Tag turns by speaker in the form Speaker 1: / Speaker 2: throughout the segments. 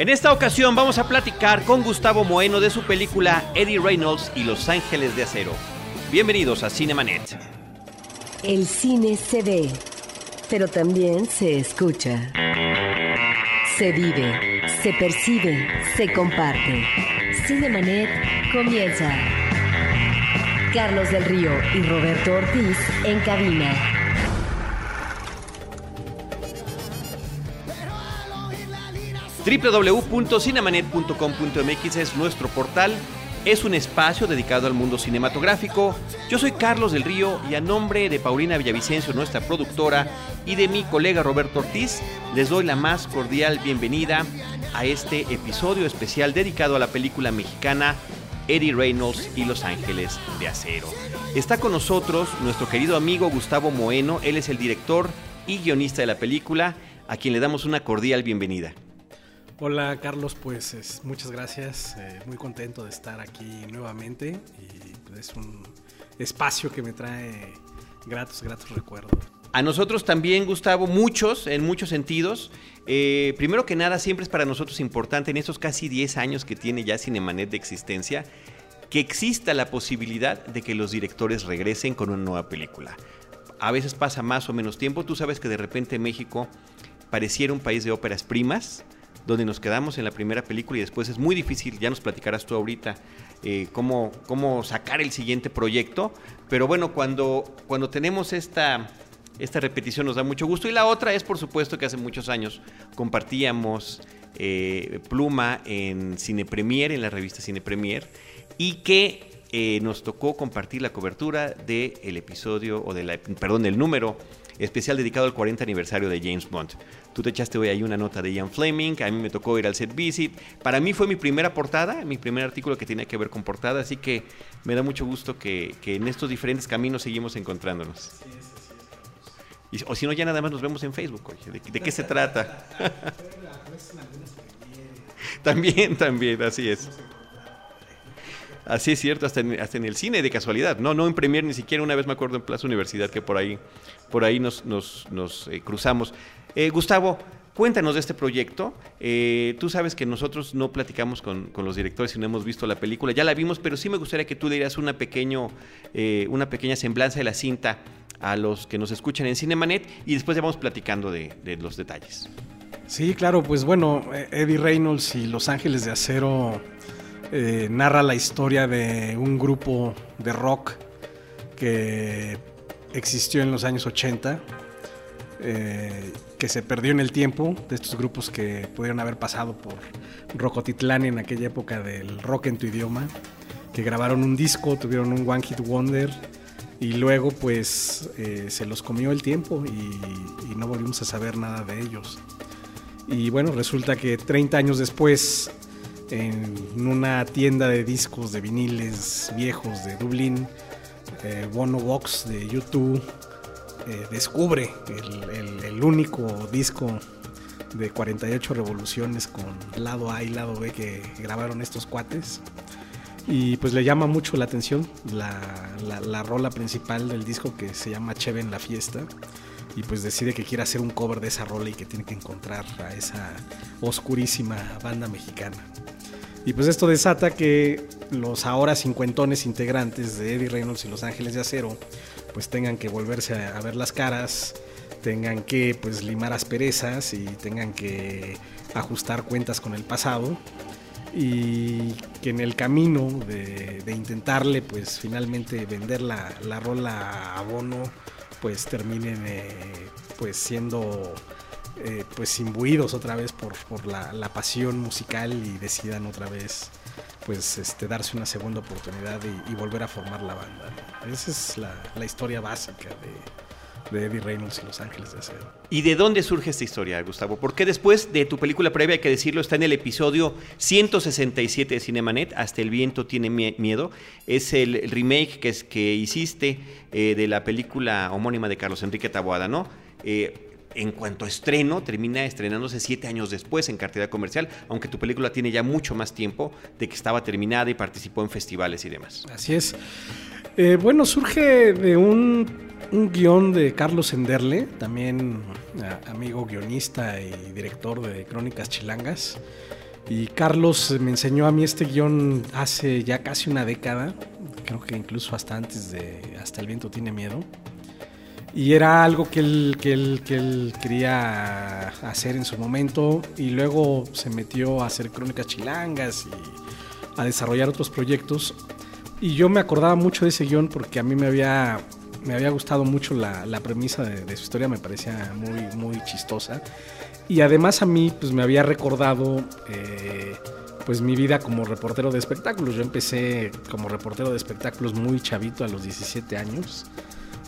Speaker 1: En esta ocasión vamos a platicar con Gustavo Moeno de su película Eddie Reynolds y Los Ángeles de Acero. Bienvenidos a Cinemanet.
Speaker 2: El cine se ve, pero también se escucha. Se vive, se percibe, se comparte. Cinemanet comienza. Carlos del Río y Roberto Ortiz en cabina.
Speaker 1: www.cinemanet.com.mx es nuestro portal. Es un espacio dedicado al mundo cinematográfico. Yo soy Carlos del Río y a nombre de Paulina Villavicencio, nuestra productora, y de mi colega Roberto Ortiz, les doy la más cordial bienvenida a este episodio especial dedicado a la película mexicana Eddie Reynolds y Los Ángeles de Acero. Está con nosotros nuestro querido amigo Gustavo Moeno, él es el director y guionista de la película, a quien le damos una cordial bienvenida.
Speaker 3: Hola Carlos, pues es, muchas gracias, eh, muy contento de estar aquí nuevamente y pues, es un espacio que me trae gratos, gratos recuerdos.
Speaker 1: A nosotros también, Gustavo, muchos, en muchos sentidos. Eh, primero que nada, siempre es para nosotros importante en estos casi 10 años que tiene ya Cinemanet de existencia, que exista la posibilidad de que los directores regresen con una nueva película. A veces pasa más o menos tiempo, tú sabes que de repente México pareciera un país de óperas primas, donde nos quedamos en la primera película y después es muy difícil, ya nos platicarás tú ahorita, eh, cómo, cómo sacar el siguiente proyecto. Pero bueno, cuando, cuando tenemos esta, esta repetición nos da mucho gusto. Y la otra es, por supuesto, que hace muchos años compartíamos eh, pluma en Cine Premier, en la revista Cine Premier, y que eh, nos tocó compartir la cobertura del episodio, o de la, perdón, del número especial dedicado al 40 aniversario de James Bond. Tú te echaste hoy ahí una nota de Ian Fleming, a mí me tocó ir al set visit. Para mí fue mi primera portada, mi primer artículo que tenía que ver con portada, así que me da mucho gusto que, que en estos diferentes caminos seguimos encontrándonos. Y, o si no, ya nada más nos vemos en Facebook, oye. ¿De, de qué se trata? también, también, así es. Así es cierto, hasta en, el cine de casualidad, no, no en Premier ni siquiera una vez me acuerdo en Plaza Universidad que por ahí, por ahí nos, eh, cruzamos. Eh, Gustavo, cuéntanos de este proyecto. Eh, tú sabes que nosotros no platicamos con, los directores y no hemos visto la película, ya la vimos, pero sí me gustaría que tú dieras una, pequeño, una pequeña semblanza de la cinta a los que nos escuchan en Cinemanet y después ya vamos platicando de los detalles.
Speaker 3: Sí, claro, pues bueno, Eddie Reynolds y Los Ángeles de Acero eh, narra la historia de un grupo de rock que existió en los años 80, eh, que se perdió en el tiempo, de estos grupos que pudieron haber pasado por Rocotitlán en aquella época del rock en tu idioma, que grabaron un disco, tuvieron un One Hit Wonder y luego pues eh, se los comió el tiempo y, no volvimos a saber nada de ellos. Y bueno, resulta que 30 años después en una tienda de discos de viniles viejos de Dublín, eh, Bono Box de YouTube eh, descubre el, el, único disco de 48 revoluciones con lado A y lado B que grabaron estos cuates. Y pues le llama mucho la atención la, la, la rola principal del disco que se llama Cheve en la fiesta y pues decide que quiere hacer un cover de esa rola y que tiene que encontrar a esa oscurísima banda mexicana. Y pues esto desata que los ahora cincuentones integrantes de Eddie Reynolds y Los Ángeles de Acero pues tengan que volverse a, ver las caras, tengan que pues limar asperezas y tengan que ajustar cuentas con el pasado y que en el camino de, de intentarle pues finalmente vender la, la, rola a Bono pues terminen eh, pues siendo eh, pues imbuidos otra vez por, por la, la, pasión musical y decidan otra vez pues este, darse una segunda oportunidad y, volver a formar la banda. Esa es la, la historia básica de, de Eddie Reynolds y Los Ángeles de Acero.
Speaker 1: ¿Y de dónde surge esta historia, Gustavo? Porque después de tu película previa, hay que decirlo, está en el episodio 167 de Cinemanet, Hasta el viento tiene miedo. Es el remake que, es, que hiciste eh, de la película homónima de Carlos Enrique Taboada, ¿no? Eh, en cuanto a estreno, termina estrenándose siete años después en cartera comercial, aunque tu película tiene ya mucho más tiempo de que estaba terminada y participó en festivales y demás.
Speaker 3: Así es. Eh, bueno, surge de un, un, guion de Carlos Enderle, también amigo guionista y director de Crónicas Chilangas. Y Carlos me enseñó a mí este guion hace ya casi una década, creo que incluso hasta antes de Hasta el viento tiene miedo. Y era algo que él quería hacer en su momento y luego se metió a hacer crónicas chilangas y a desarrollar otros proyectos. Y yo me acordaba mucho de ese guion porque a mí me había, me había gustado mucho la, la premisa de, de, su historia, me parecía muy, muy chistosa. Y además a mí pues me había recordado... Eh, pues mi vida como reportero de espectáculos. Yo empecé como reportero de espectáculos muy chavito a los 17 años.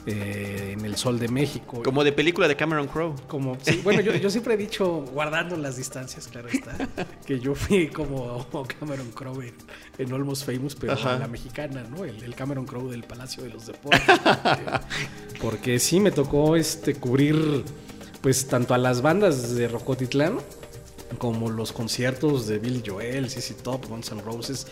Speaker 3: Eh, en el Sol de México.
Speaker 1: Como de película de Cameron Crowe.
Speaker 3: Como, sí, bueno, yo, yo, siempre he dicho, guardando las distancias, claro está, que yo fui como Cameron Crowe en, en Almost Famous, pero Ajá. la mexicana, ¿no? El, el, Cameron Crowe del Palacio de los Deportes. Porque, sí me tocó este cubrir, pues, tanto a las bandas de Rocotitlán como los conciertos de Billy Joel, CC Top, Guns N' Roses,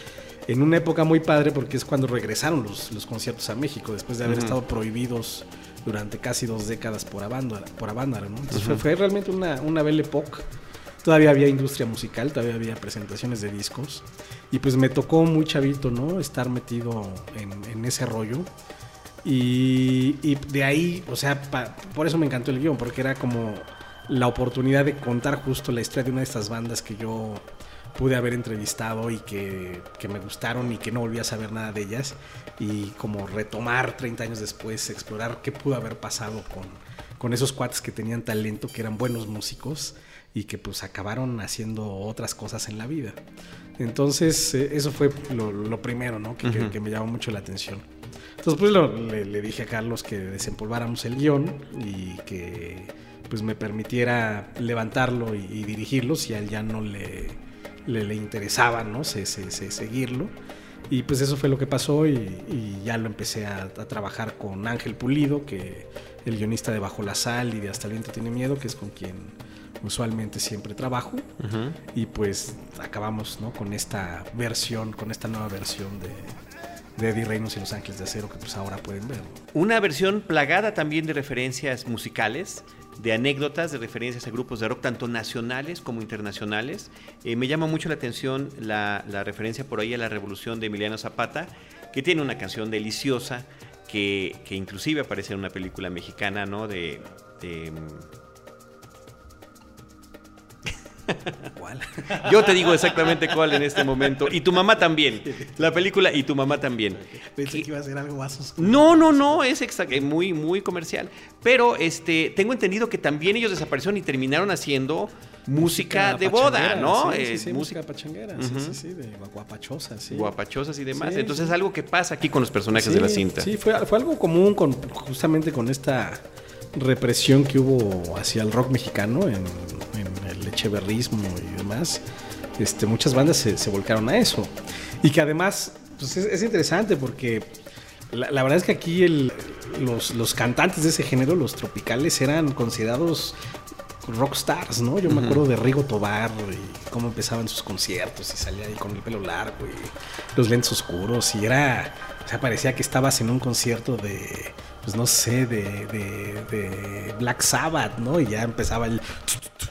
Speaker 3: en una época muy padre porque es cuando regresaron los, los conciertos a México, después de haber uh -huh. estado prohibidos durante casi dos décadas por Avándaro. Por Avándaro ¿no? Entonces uh -huh. fue, fue, realmente una, una belle époque. Todavía había industria musical, todavía había presentaciones de discos. Y pues me tocó muy chavito, ¿no? Estar metido en, en ese rollo. Y, y, de ahí, o sea, pa, por eso me encantó el guion, porque era como la oportunidad de contar justo la historia de una de estas bandas que yo pude haber entrevistado y que, que, me gustaron y que no volví a saber nada de ellas y como retomar 30 años después, explorar qué pudo haber pasado con, con esos cuates que tenían talento, que eran buenos músicos y que pues acabaron haciendo otras cosas en la vida. Entonces eh, eso fue lo, lo primero, ¿no? Que, uh -huh. que, que, me llamó mucho la atención. Entonces pues lo, le, le dije a Carlos que desempolváramos el guion y que pues me permitiera levantarlo y, y, dirigirlo si a él ya no le, le, le interesaba ¿no? Se, se, se, seguirlo. Y pues eso fue lo que pasó y, y ya lo empecé a, a, trabajar con Ángel Pulido, que el guionista de Bajo la Sal y de Hasta el viento tiene miedo, que es con quien usualmente siempre trabajo. Uh -huh. Y pues acabamos ¿no? con esta versión, con esta nueva versión de, de Eddie Reynolds y Los Ángeles de Acero que pues ahora pueden ver.
Speaker 1: Una versión plagada también de referencias musicales, de anécdotas, de referencias a grupos de rock, tanto nacionales como internacionales. Eh, me llama mucho la atención la, referencia por ahí a la revolución de Emiliano Zapata, que tiene una canción deliciosa, que, que inclusive aparece en una película mexicana, ¿no? De
Speaker 3: ¿Cuál?
Speaker 1: Yo te digo exactamente cuál en este momento. Y tu mamá también. La película y tu mamá también.
Speaker 3: Pensé que iba a ser algo más oscuro.
Speaker 1: No, no, no, es muy, muy comercial. Pero este, tengo entendido que también ellos desaparecieron y terminaron haciendo música, música de boda, ¿no?
Speaker 3: Sí, sí, sí, eh, música pachanguera, uh -huh. sí, sí, sí, de guapachosas, sí.
Speaker 1: Guapachosas y demás. Entonces es algo que pasa aquí con los personajes de la cinta.
Speaker 3: Sí, fue, fue algo común con, justamente con esta represión que hubo hacia el rock mexicano en, echeverrismo y demás, este, muchas bandas se, se, volcaron a eso. Y que además pues es, es interesante porque la, la, verdad es que aquí el, los, los, cantantes de ese género, los tropicales, eran considerados rockstars, ¿no? Yo uh -huh. me acuerdo de Rigo Tobar y cómo empezaban sus conciertos y salía ahí con el pelo largo y los lentes oscuros y era, o sea, parecía que estabas en un concierto de pues no sé, de, de, de, Black Sabbath, ¿no? Y ya empezaba el...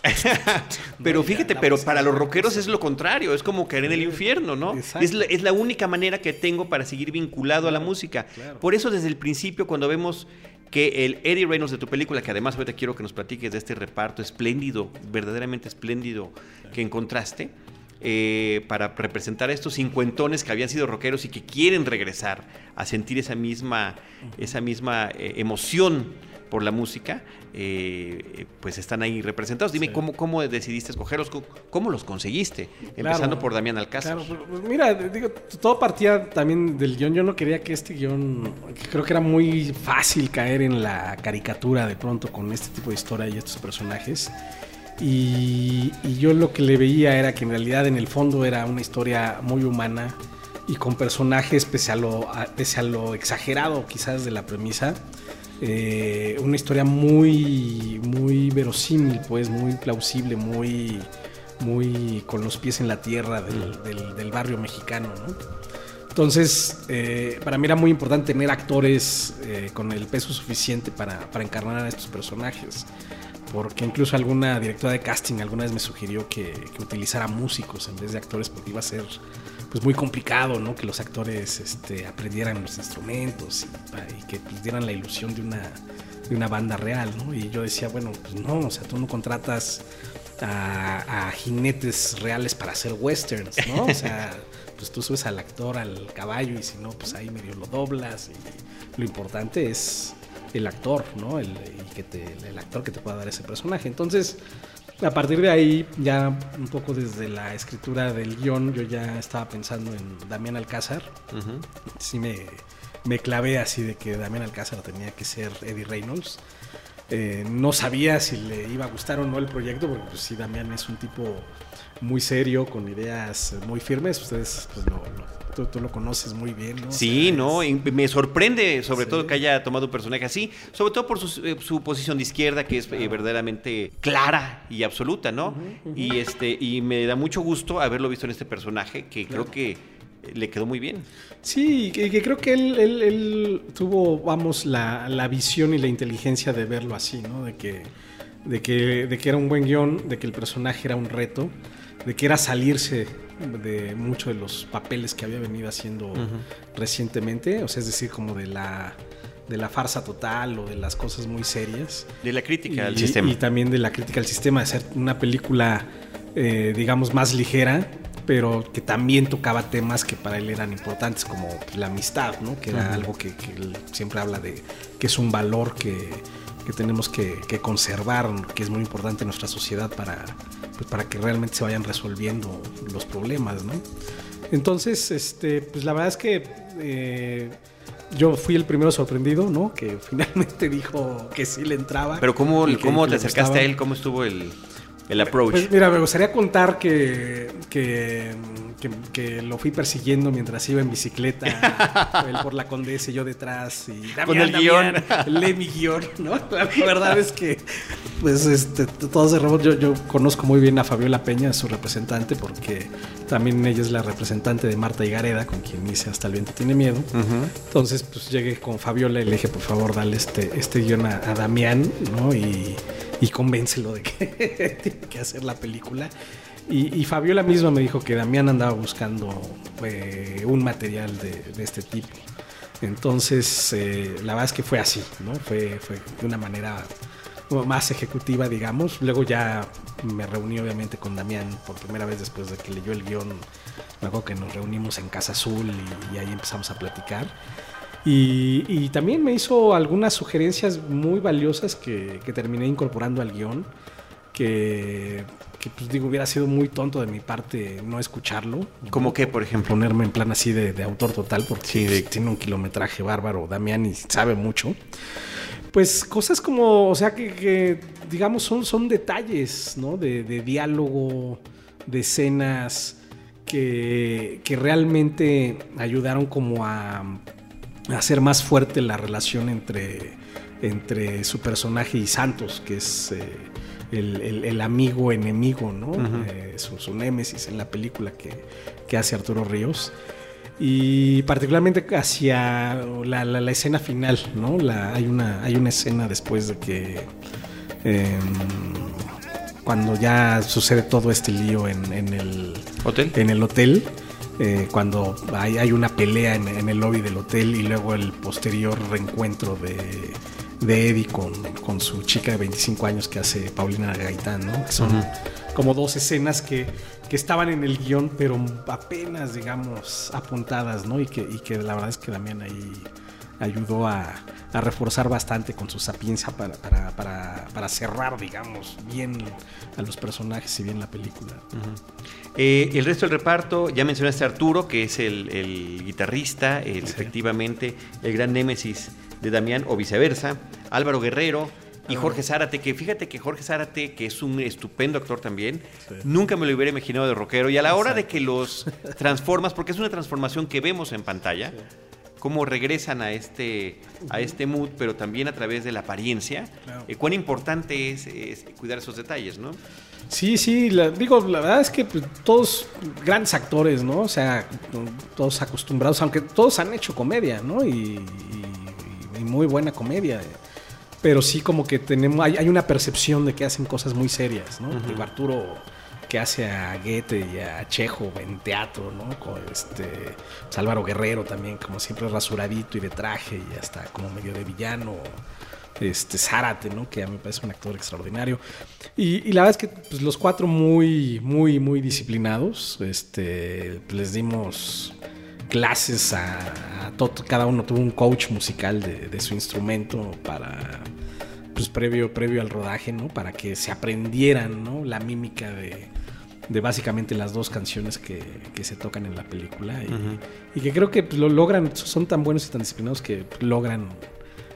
Speaker 1: pero fíjate, pero para los rockeros es lo contrario, es como caer en el infierno, ¿no? Es la, es la, única manera que tengo para seguir vinculado a la música. Por eso desde el principio, cuando vemos que el Eddie Reynolds de tu película, que además ahorita quiero que nos platiques de este reparto espléndido, verdaderamente espléndido que encontraste, eh, para representar a estos cincuentones que habían sido rockeros y que quieren regresar a sentir esa misma, esa misma eh, emoción por la música, eh, pues están ahí representados. Dime, sí. ¿cómo, ¿cómo decidiste escogerlos? ¿Cómo los conseguiste? Claro, Empezando por Damián Alcázar.
Speaker 3: Claro, pues, mira, digo, todo partía también del guion. Yo no quería que este guion, creo que era muy fácil caer en la caricatura de pronto con este tipo de historia y estos personajes. Y, y, yo lo que le veía era que en realidad en el fondo era una historia muy humana y con personajes pese a lo, a, pese a lo exagerado quizás de la premisa. Eh, una historia muy, muy verosímil, pues muy plausible, muy, muy con los pies en la tierra del, del, del barrio mexicano, ¿no? Entonces, eh, para mí era muy importante tener actores eh, con el peso suficiente para, para, encarnar a estos personajes. Porque incluso alguna directora de casting alguna vez me sugirió que, que, utilizara músicos en vez de actores porque iba a ser pues muy complicado, ¿no? Que los actores este, aprendieran los instrumentos y, y que pues, dieran la ilusión de una, de una banda real, ¿no? Y yo decía, bueno, pues no, o sea, tú no contratas a, a jinetes reales para hacer westerns, ¿no? O sea, pues tú subes al actor al caballo y si no, pues ahí medio lo doblas. Y lo importante es el actor, ¿no? El, y que te, el actor que te pueda dar ese personaje. Entonces, a partir de ahí, ya un poco desde la escritura del guion, yo ya estaba pensando en Damián Alcázar. Uh -huh. Sí me, me clavé así de que Damián Alcázar tenía que ser Eddie Reynolds. Eh, no sabía si le iba a gustar o no el proyecto, porque pues, sí, Damián es un tipo muy serio, con ideas muy firmes. Ustedes, pues, lo, lo, tú, tú, lo conoces muy bien, ¿no?
Speaker 1: Sí, o sea, no, es... me sorprende sobre sí. todo que haya tomado un personaje así, sobre todo por su, eh, su posición de izquierda, que es claro. eh, verdaderamente clara y absoluta, ¿no? Uh -huh, uh -huh. Y, este, y me da mucho gusto haberlo visto en este personaje, que claro. creo que le quedó muy bien.
Speaker 3: Sí, que, que creo que él, él, él, tuvo, vamos, la, la, visión y la inteligencia de verlo así, ¿no? De que, de que, de que era un buen guion, de que el personaje era un reto, de que era salirse de muchos de los papeles que había venido haciendo uh -huh. recientemente, o sea, es decir, como de la de la farsa total o de las cosas muy serias.
Speaker 1: De la crítica
Speaker 3: y,
Speaker 1: al sistema.
Speaker 3: Y también de la crítica al sistema, de ser una película, eh, digamos, más ligera, pero que también tocaba temas que para él eran importantes, como la amistad, ¿no? que era algo que, que, él siempre habla de que es un valor que, que tenemos que, que, conservar, que es muy importante en nuestra sociedad para, pues para que realmente se vayan resolviendo los problemas. ¿no? Entonces, este, pues la verdad es que eh, yo fui el primero sorprendido, ¿no? Que finalmente dijo que sí le entraba.
Speaker 1: Pero ¿cómo, ¿cómo te acercaste a él? ¿Cómo estuvo el, el approach?
Speaker 3: Pues mira, me gustaría contar que, que, que, que, lo fui persiguiendo mientras iba en bicicleta, él por la condesa y yo detrás. Y
Speaker 1: Damián, Con el guion.
Speaker 3: Lee mi guion, ¿no? La verdad es que, pues, este, todo se robó. Yo, yo conozco muy bien a Fabiola Peña, su representante, porque también ella es la representante de Marta Higareda, con quien hice Hasta el viento tiene miedo. Uh -huh. Entonces, pues llegué con Fabiola y le dije, por favor, dale este, este guion a, a Damián, ¿no? Y, y convéncelo de que tiene que hacer la película. Y, y, Fabiola misma me dijo que Damián andaba buscando eh, un material de, de, este tipo. Entonces, eh, la verdad es que fue así, ¿no? Fue, fue de una manera más ejecutiva, digamos. Luego ya me reuní obviamente con Damián por primera vez después de que leyó el guion. Me acuerdo que nos reunimos en Casa Azul y, y ahí empezamos a platicar. Y, y, también me hizo algunas sugerencias muy valiosas que, que terminé incorporando al guion. Que, que, pues digo, hubiera sido muy tonto de mi parte no escucharlo.
Speaker 1: ¿Cómo qué, por ejemplo?
Speaker 3: Ponerme en plan así de, de autor total, porque sí, de... tiene un kilometraje bárbaro, Damián, y sabe mucho. Pues cosas como, o sea, que, que digamos, son, son detalles, ¿no? De, de diálogo, de escenas que, que realmente ayudaron como a hacer más fuerte la relación entre, entre su personaje y Santos, que es eh, el, el, el, amigo enemigo, ¿no? Uh -huh. eh, su, su, némesis en la película que, que, hace Arturo Ríos. Y particularmente hacia la, la, la escena final, ¿no? La, hay, una, hay una escena después de que. Eh, cuando ya sucede todo este lío en, en el
Speaker 1: hotel.
Speaker 3: En el hotel eh, cuando hay, hay, una pelea en, en, el lobby del hotel y luego el posterior reencuentro de, de Eddie con, con, su chica de 25 años que hace Paulina Gaitán, ¿no? Que son uh -huh. como dos escenas que, que, estaban en el guion, pero apenas, digamos, apuntadas, ¿no? Y que, y que la verdad es que también ahí ayudó a, a, reforzar bastante con su sapiencia para, para, para, para, cerrar, digamos, bien a los personajes y bien la película. Uh
Speaker 1: -huh. eh, el resto del reparto, ya mencionaste a Arturo, que es el, el guitarrista, el, sí. efectivamente, el gran némesis de Damián, o viceversa, Álvaro Guerrero, y Jorge Zárate, que fíjate que Jorge Zárate, que es un estupendo actor también, sí. nunca me lo hubiera imaginado de rockero. Y a la hora Exacto. de que los transformas, porque es una transformación que vemos en pantalla, sí cómo regresan a este, a este mood, pero también a través de la apariencia.
Speaker 3: Claro.
Speaker 1: Eh, cuán importante es, es cuidar esos detalles, ¿no?
Speaker 3: Sí, sí, la- digo, la verdad es que pues, todos grandes actores, ¿no? O sea, todos acostumbrados, aunque todos han hecho comedia, ¿no? Y, y- y muy buena comedia. Pero sí como que tenemos, hay, hay una percepción de que hacen cosas muy serias, ¿no? Digo, Arturo que hace a Goethe y a Chejo en teatro, ¿no? Con este pues, Álvaro Guerrero también, como siempre rasuradito y de traje y hasta como medio de villano este Zárate, ¿no? Que a mí me parece un actor extraordinario. Y, la verdad es que pues, los cuatro muy, muy, muy disciplinados. Este, les dimos clases a, a todo, cada uno tuvo un coach musical de, de su instrumento para, pues previo, previo al rodaje, ¿no? Para que se aprendieran, ¿no? La mímica de, de básicamente las dos canciones que, que se tocan en la película y, y que creo que pues, lo logran, son tan buenos y tan disciplinados que logran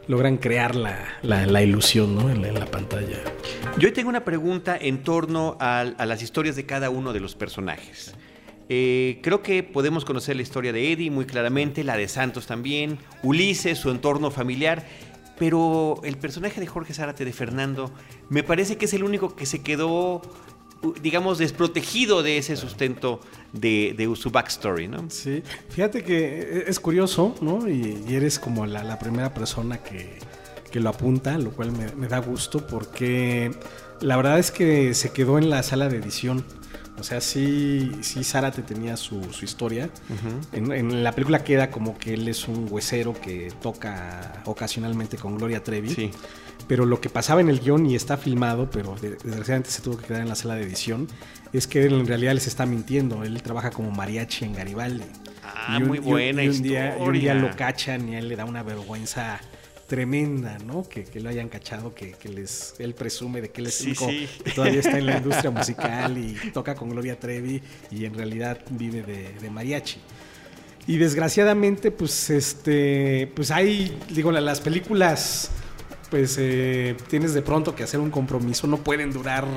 Speaker 3: logran crear la, la- la ilusión ¿no? en, la, en la pantalla.
Speaker 1: Yo tengo una pregunta en torno a, las historias de cada uno de los personajes. Eh, creo que podemos conocer la historia de Eddie muy claramente, la de Santos también, Ulises, su entorno familiar, pero el personaje de Jorge Zárate, de Fernando, me parece que es el único que se quedó, digamos, desprotegido de ese sustento de, de su backstory, ¿no?
Speaker 3: Sí, fíjate que es curioso, ¿no? Y, y eres como la, la primera persona que, que lo apunta, lo cual me, me da gusto porque la verdad es que se quedó en la sala de edición. O sea, sí, sí Zárate tenía su, su historia. en, en la película queda como que él es un huesero que toca ocasionalmente con Gloria Trevi.
Speaker 1: Sí.
Speaker 3: Pero lo que pasaba en el guion y está filmado, pero de- desgraciadamente se tuvo que quedar en la sala de edición, es que él en realidad les está mintiendo. Él trabaja como mariachi en Garibaldi.
Speaker 1: Ah,
Speaker 3: Y un-
Speaker 1: muy
Speaker 3: y un-
Speaker 1: buena
Speaker 3: y un día, y un día
Speaker 1: historia.
Speaker 3: lo cachan y a él le da una vergüenza tremenda, ¿no? Que, que lo hayan cachado, que, que les, él presume de que él es
Speaker 1: Sí,
Speaker 3: único
Speaker 1: sí.
Speaker 3: que todavía está en la industria musical y toca con Gloria Trevi y en realidad vive de, de mariachi. Y desgraciadamente, pues, este, pues hay, digo, la- las películas, pues, eh, tienes de pronto que hacer un compromiso, no pueden durar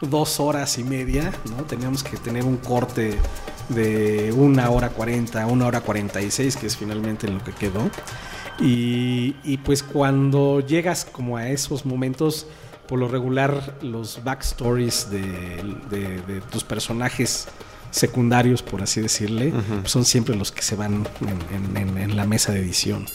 Speaker 3: dos horas y media, ¿no? Teníamos que tener un corte de una hora cuarenta, una hora cuarenta y seis, que es finalmente lo que quedó. Y, y pues cuando llegas como a esos momentos, por lo regular los backstories de, de- de tus personajes secundarios, por así decirle, pues son siempre los que se van en, en- en- en la mesa de edición.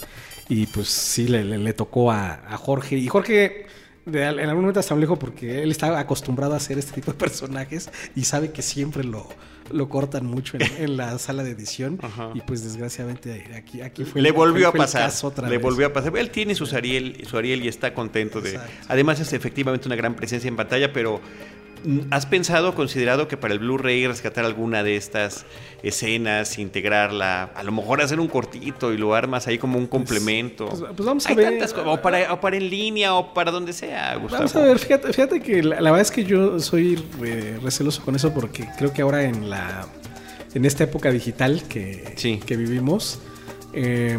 Speaker 3: Y pues sí, le, le- le tocó a, a Jorge. Y Jorge, de en algún momento hasta dijo porque él está acostumbrado a hacer este tipo de personajes y sabe que siempre lo, lo cortan mucho en, en la sala de edición.
Speaker 1: Ajá.
Speaker 3: Y pues desgraciadamente aquí, aquí fue
Speaker 1: le volvió a pasar.
Speaker 3: otra
Speaker 1: Le
Speaker 3: vez.
Speaker 1: volvió a pasar. Él tiene sus Ariel, su Ariel y está contento de. Además es efectivamente una gran presencia en pantalla, pero ¿has pensado, considerado que para el Blu-ray rescatar alguna de estas escenas, integrarla, a lo mejor hacer un cortito y lo armas ahí como un complemento?
Speaker 3: pues- pues vamos a
Speaker 1: Hay
Speaker 3: ver.
Speaker 1: tantas cosas, o para, o para en línea o para donde sea, Gustavo.
Speaker 3: Vamos a ver, fíjate, fíjate que la, la verdad es que yo soy eh, receloso con eso porque creo que ahora en la en esta época digital que,
Speaker 1: Sí.
Speaker 3: que vivimos eh,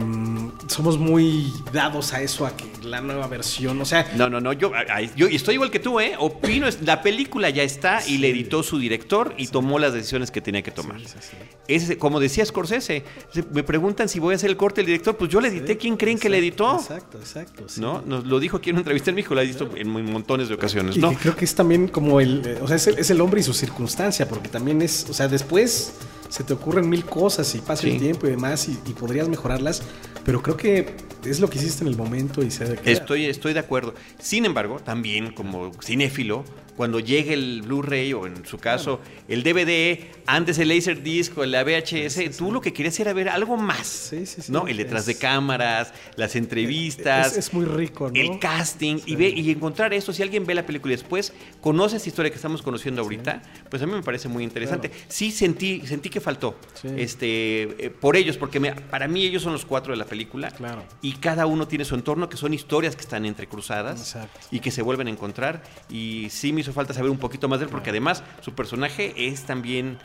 Speaker 3: somos muy dados a eso, a que la nueva versión, o sea,
Speaker 1: No, no, no, yo, yo estoy igual que tú, ¿eh? Opino, es- la película ya está y le editó su director y tomó las decisiones que tenía que tomar.
Speaker 3: Sí.
Speaker 1: Es, como decía Scorsese, se- me preguntan si voy a hacer el corte del director, pues yo le edité, ¿quién creen que le editó?
Speaker 3: Exacto, exacto.
Speaker 1: ¿No? Nos lo dijo aquí en una entrevista en México, lo ha visto en mon- montones de ocasiones,
Speaker 3: Y
Speaker 1: ¿no?
Speaker 3: creo que es también como el, o sea, es el, es el hombre y su circunstancia, porque también es, o sea, después se te ocurren mil cosas y pasa
Speaker 1: Sí.
Speaker 3: el tiempo y demás y, y podrías mejorarlas, pero creo que es lo que hiciste en el momento y se debe quedar.
Speaker 1: Estoy, estoy de acuerdo. Sin embargo, también como cinéfilo, cuando llegue el Blu-ray o en su caso el DVD, antes el Laserdisc o la VHS, tú lo que querías era ver algo más.
Speaker 3: Sí, sí, sí.
Speaker 1: ¿no? El detrás de cámaras, las entrevistas.
Speaker 3: Es, es muy rico, ¿no?
Speaker 1: el casting y ve y encontrar esto si alguien ve la película y después conoce esta historia que estamos conociendo ahorita pues a mí me parece muy interesante
Speaker 3: Claro.
Speaker 1: sí sentí sentí que faltó este eh, por ellos porque me- para mí ellos son los cuatro de la película
Speaker 3: Claro.
Speaker 1: y cada uno tiene su entorno que son historias que están entrecruzadas
Speaker 3: Exacto.
Speaker 1: y que se vuelven a encontrar y sí me hizo falta saber un poquito más de él porque además su personaje es también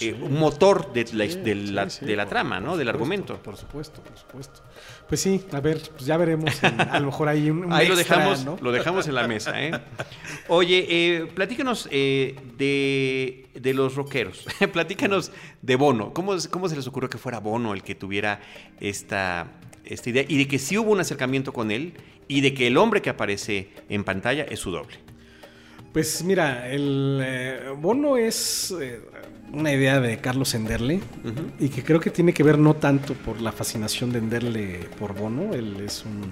Speaker 1: eh, un motor de la,
Speaker 3: Sí,
Speaker 1: de la-
Speaker 3: sí, sí,
Speaker 1: de la
Speaker 3: por-
Speaker 1: trama,
Speaker 3: por
Speaker 1: ¿no? Del
Speaker 3: supuesto,
Speaker 1: argumento.
Speaker 3: Por supuesto, por supuesto. Pues sí, a ver, pues ya veremos. en- a lo mejor hay un, un
Speaker 1: Ahí lo
Speaker 3: extra,
Speaker 1: dejamos,
Speaker 3: ¿no?
Speaker 1: lo dejamos en la mesa, ¿eh? Oye, eh, platícanos eh, de, de los rockeros. platícanos de Bono. ¿Cómo, ¿Cómo se les ocurrió que fuera Bono el que tuviera esta, esta idea? Y de que sí hubo un acercamiento con él y de que el hombre que aparece en pantalla es su doble.
Speaker 3: Pues mira, el eh, Bono es eh, una idea de Carlos Enderle y que creo que tiene que ver no tanto por la fascinación de Enderle por Bono, él es un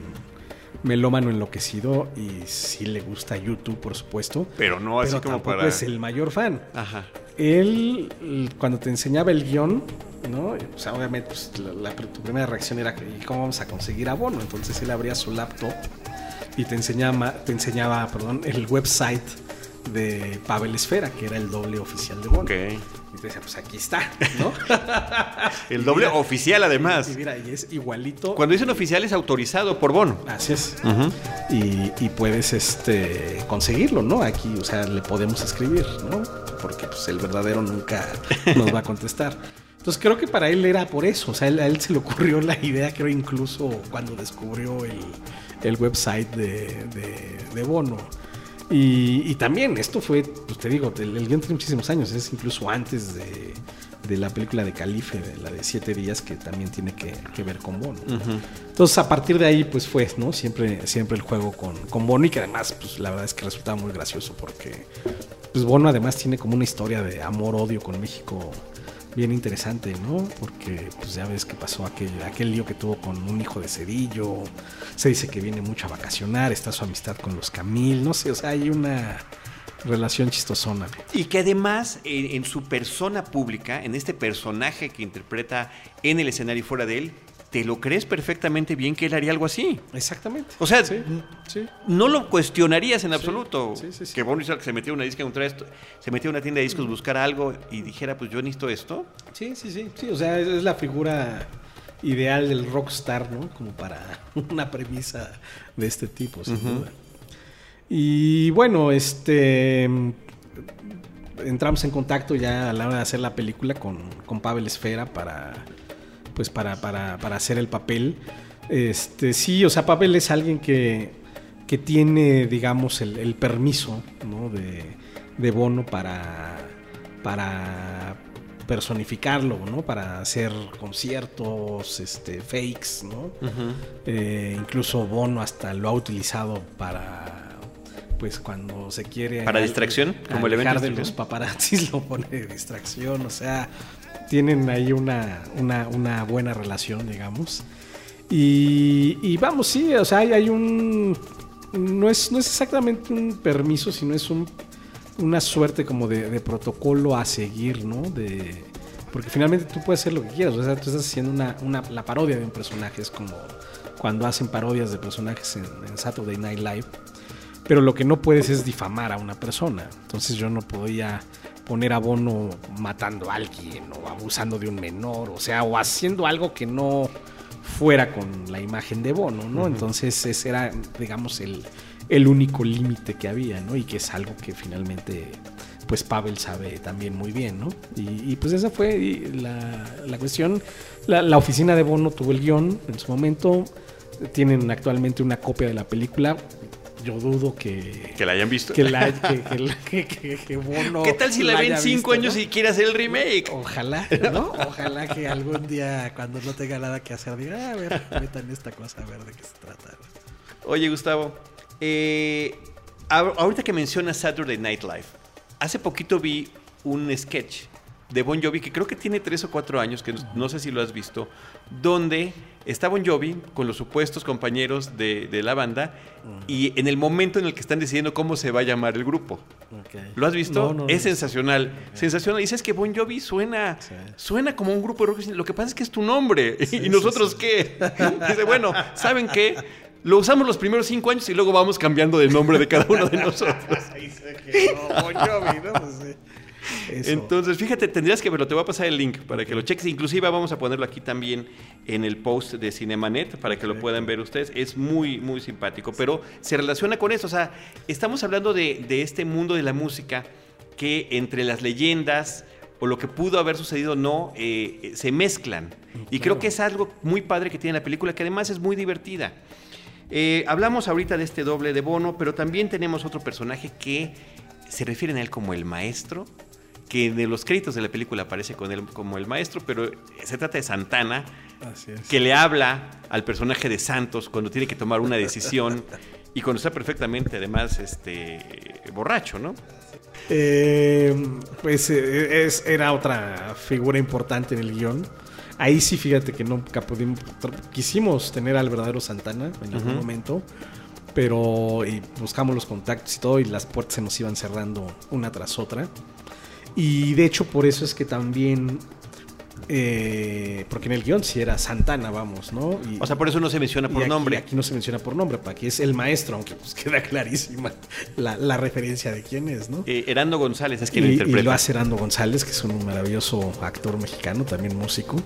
Speaker 3: melómano enloquecido y sí le gusta YouTube, por supuesto.
Speaker 1: Pero no así
Speaker 3: pero
Speaker 1: como para...
Speaker 3: es el mayor fan.
Speaker 1: Ajá.
Speaker 3: Él, cuando te enseñaba el guion, ¿no? O sea, obviamente pues, la, la- tu primera reacción era, ¿y cómo vamos a conseguir abono? Entonces él abría su laptop y te enseñaba, te enseñaba perdón, el website de Pavel Esfera, que era el doble oficial de Bono. Y te decía, pues aquí está, ¿no?
Speaker 1: El doble oficial, además.
Speaker 3: y mira, y es igualito.
Speaker 1: Cuando dicen oficial es autorizado por Bono.
Speaker 3: Así es. Y, y puedes este conseguirlo, ¿no? Aquí, o sea, le podemos escribir, ¿no? Porque pues, el verdadero nunca nos va a contestar. Entonces creo que para él era por eso, o sea, él- a él se le ocurrió la idea, creo incluso cuando descubrió el, el website de, de- de Bono. Y, y también esto fue, pues te digo, el, el guion tiene muchísimos años, es incluso antes de, de la película de Calife, de la de Siete Días, que también tiene que, que ver con Bono. Entonces a partir de ahí pues fue, ¿no? Siempre, siempre el juego con, con Bono y que además pues la verdad es que resultaba muy gracioso porque pues Bono además tiene como una historia de amor-odio con México bien interesante, ¿no? Porque pues ya ves que pasó aquel, aquel lío que tuvo con un hijo de Cedillo, se dice que viene mucho a vacacionar, está su amistad con los Camil, no sé, o sea, hay una relación chistosona.
Speaker 1: Y que además en, en su persona pública, en este personaje que interpreta en el escenario y fuera de él, te lo crees perfectamente bien que él haría algo así.
Speaker 3: Exactamente.
Speaker 1: O sea,
Speaker 3: sí, sí.
Speaker 1: no lo cuestionarías en absoluto.
Speaker 3: sí.
Speaker 1: Que que se metiera a una disca, encontrara esto, se metiera a una tienda de discos, buscara algo y dijera, pues yo necesito esto.
Speaker 3: Sí, sí, sí, sí, o sea, es, es la figura ideal del rockstar, ¿no? Como para una premisa de este tipo, sin duda. Y bueno, este entramos en contacto ya a la hora de hacer la película con, con Pavel Esfera para pues para, para, para hacer el papel. Este, sí, o sea, Pavel es alguien que, que tiene, digamos, el, el permiso ¿no? de, de Bono para, para personificarlo, ¿no? Para hacer conciertos, este, fakes, ¿no? Eh, incluso Bono hasta lo ha utilizado para pues cuando se quiere
Speaker 1: ¿Para distracción? ¿Como elemento de
Speaker 3: los paparazzis lo pone de distracción, o sea, tienen ahí una, una, una buena relación, digamos. Y, y vamos, sí, o sea, hay, hay un... No es, no es exactamente un permiso, sino es un, una suerte como de, de protocolo a seguir, ¿no? De, porque finalmente tú puedes hacer lo que quieras, o sea, tú estás haciendo una, una, la parodia de un personaje, es como cuando hacen parodias de personajes en, en Saturday Night Live pero lo que no puedes es difamar a una persona. Entonces yo no podía poner a Bono matando a alguien o abusando de un menor, o sea, o haciendo algo que no fuera con la imagen de Bono, ¿no? Entonces ese era, digamos, el, el único límite que había, ¿no? Y que es algo que finalmente, pues Pavel sabe también muy bien, ¿no? Y, y pues esa fue la, la cuestión. La, la oficina de Bono tuvo el guion en su momento. Tienen actualmente una copia de la película yo dudo que
Speaker 1: Que la hayan visto.
Speaker 3: que, la, que, que, la- que- que- que Bono
Speaker 1: ¿Qué tal si la ven cinco
Speaker 3: visto,
Speaker 1: años
Speaker 3: ¿no?
Speaker 1: y quiere hacer el remake?
Speaker 3: Ojalá, ¿no? Ojalá que algún día, cuando no tenga nada que hacer, diga, "Ah, a ver, metan esta cosa, a ver de qué se trata.
Speaker 1: Oye, Gustavo, eh, ahorita que mencionas Saturday Night Live, hace poquito vi un sketch de Bon Jovi que creo que tiene tres o cuatro años, que no- no sé si lo has visto, donde está Bon Jovi con los supuestos compañeros de, de la banda y en el momento en el que están decidiendo cómo se va a llamar el grupo. ¿Lo has visto?
Speaker 3: No, no,
Speaker 1: es
Speaker 3: no.
Speaker 1: sensacional. Sensacional. Dices que Bon Jovi suena,
Speaker 3: Sí.
Speaker 1: suena como un grupo de rock. Lo que pasa es que es tu nombre.
Speaker 3: Sí,
Speaker 1: ¿Y nosotros
Speaker 3: sí, sí.
Speaker 1: qué? Dice, bueno, ¿saben qué? Lo usamos los primeros cinco años y luego vamos cambiando de nombre de cada uno de nosotros.
Speaker 3: Ahí se quedó Bon Jovi, ¿no? Pues, sí. Eso.
Speaker 1: Entonces, fíjate, tendrías que verlo. Te voy a pasar el link para que lo cheques. Inclusive vamos a ponerlo aquí también en el post de Cinemanet para que lo puedan ver ustedes. Es muy, muy simpático, pero se relaciona con eso. O sea, estamos hablando de, de este mundo de la música que entre las leyendas o lo que pudo haber sucedido no, eh, se mezclan. Y creo que es algo muy padre que tiene la película, que además es muy divertida. Eh, hablamos ahorita de este doble de Bono, pero también tenemos otro personaje que se refiere a él como el maestro, que en los créditos de la película aparece con él como el maestro, pero se trata de Santana, que le habla al personaje de Santos cuando tiene que tomar una decisión y cuando está perfectamente, además, este, borracho, ¿no?
Speaker 3: Eh, pues eh, es, era otra figura importante en el guion. Ahí sí, fíjate que nunca pudimos, quisimos tener al verdadero Santana en algún momento, pero buscamos los contactos y todo y las puertas se nos iban cerrando una tras otra. Y de hecho por eso es que también eh, porque en el guion sí era Santana, vamos, ¿no?
Speaker 1: o sea, por eso no se menciona por nombre.
Speaker 3: Aquí no se menciona por nombre, para que es el maestro, aunque pues queda clarísima la, referencia de quién es, ¿no?
Speaker 1: Eh, Herando González es quien lo interpreta.
Speaker 3: Y lo hace Herando González, que es un maravilloso actor mexicano, también músico.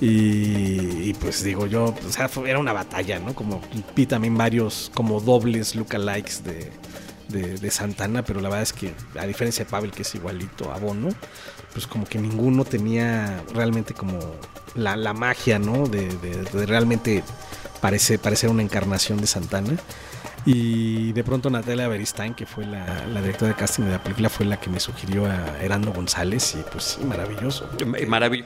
Speaker 3: Y, pues digo yo, o sea, era una batalla, ¿no? Como vi también varios como dobles lookalikes de, de, Santana, pero la verdad es que a diferencia de Pavel, que es igualito a Bono, pues como que ninguno tenía realmente como la, magia, ¿no? De, de, realmente parece, parecer una encarnación de Santana. Y de pronto Natalia Beristain, que fue la, directora de casting de la película, fue la que me sugirió a Herando González y pues sí, maravilloso.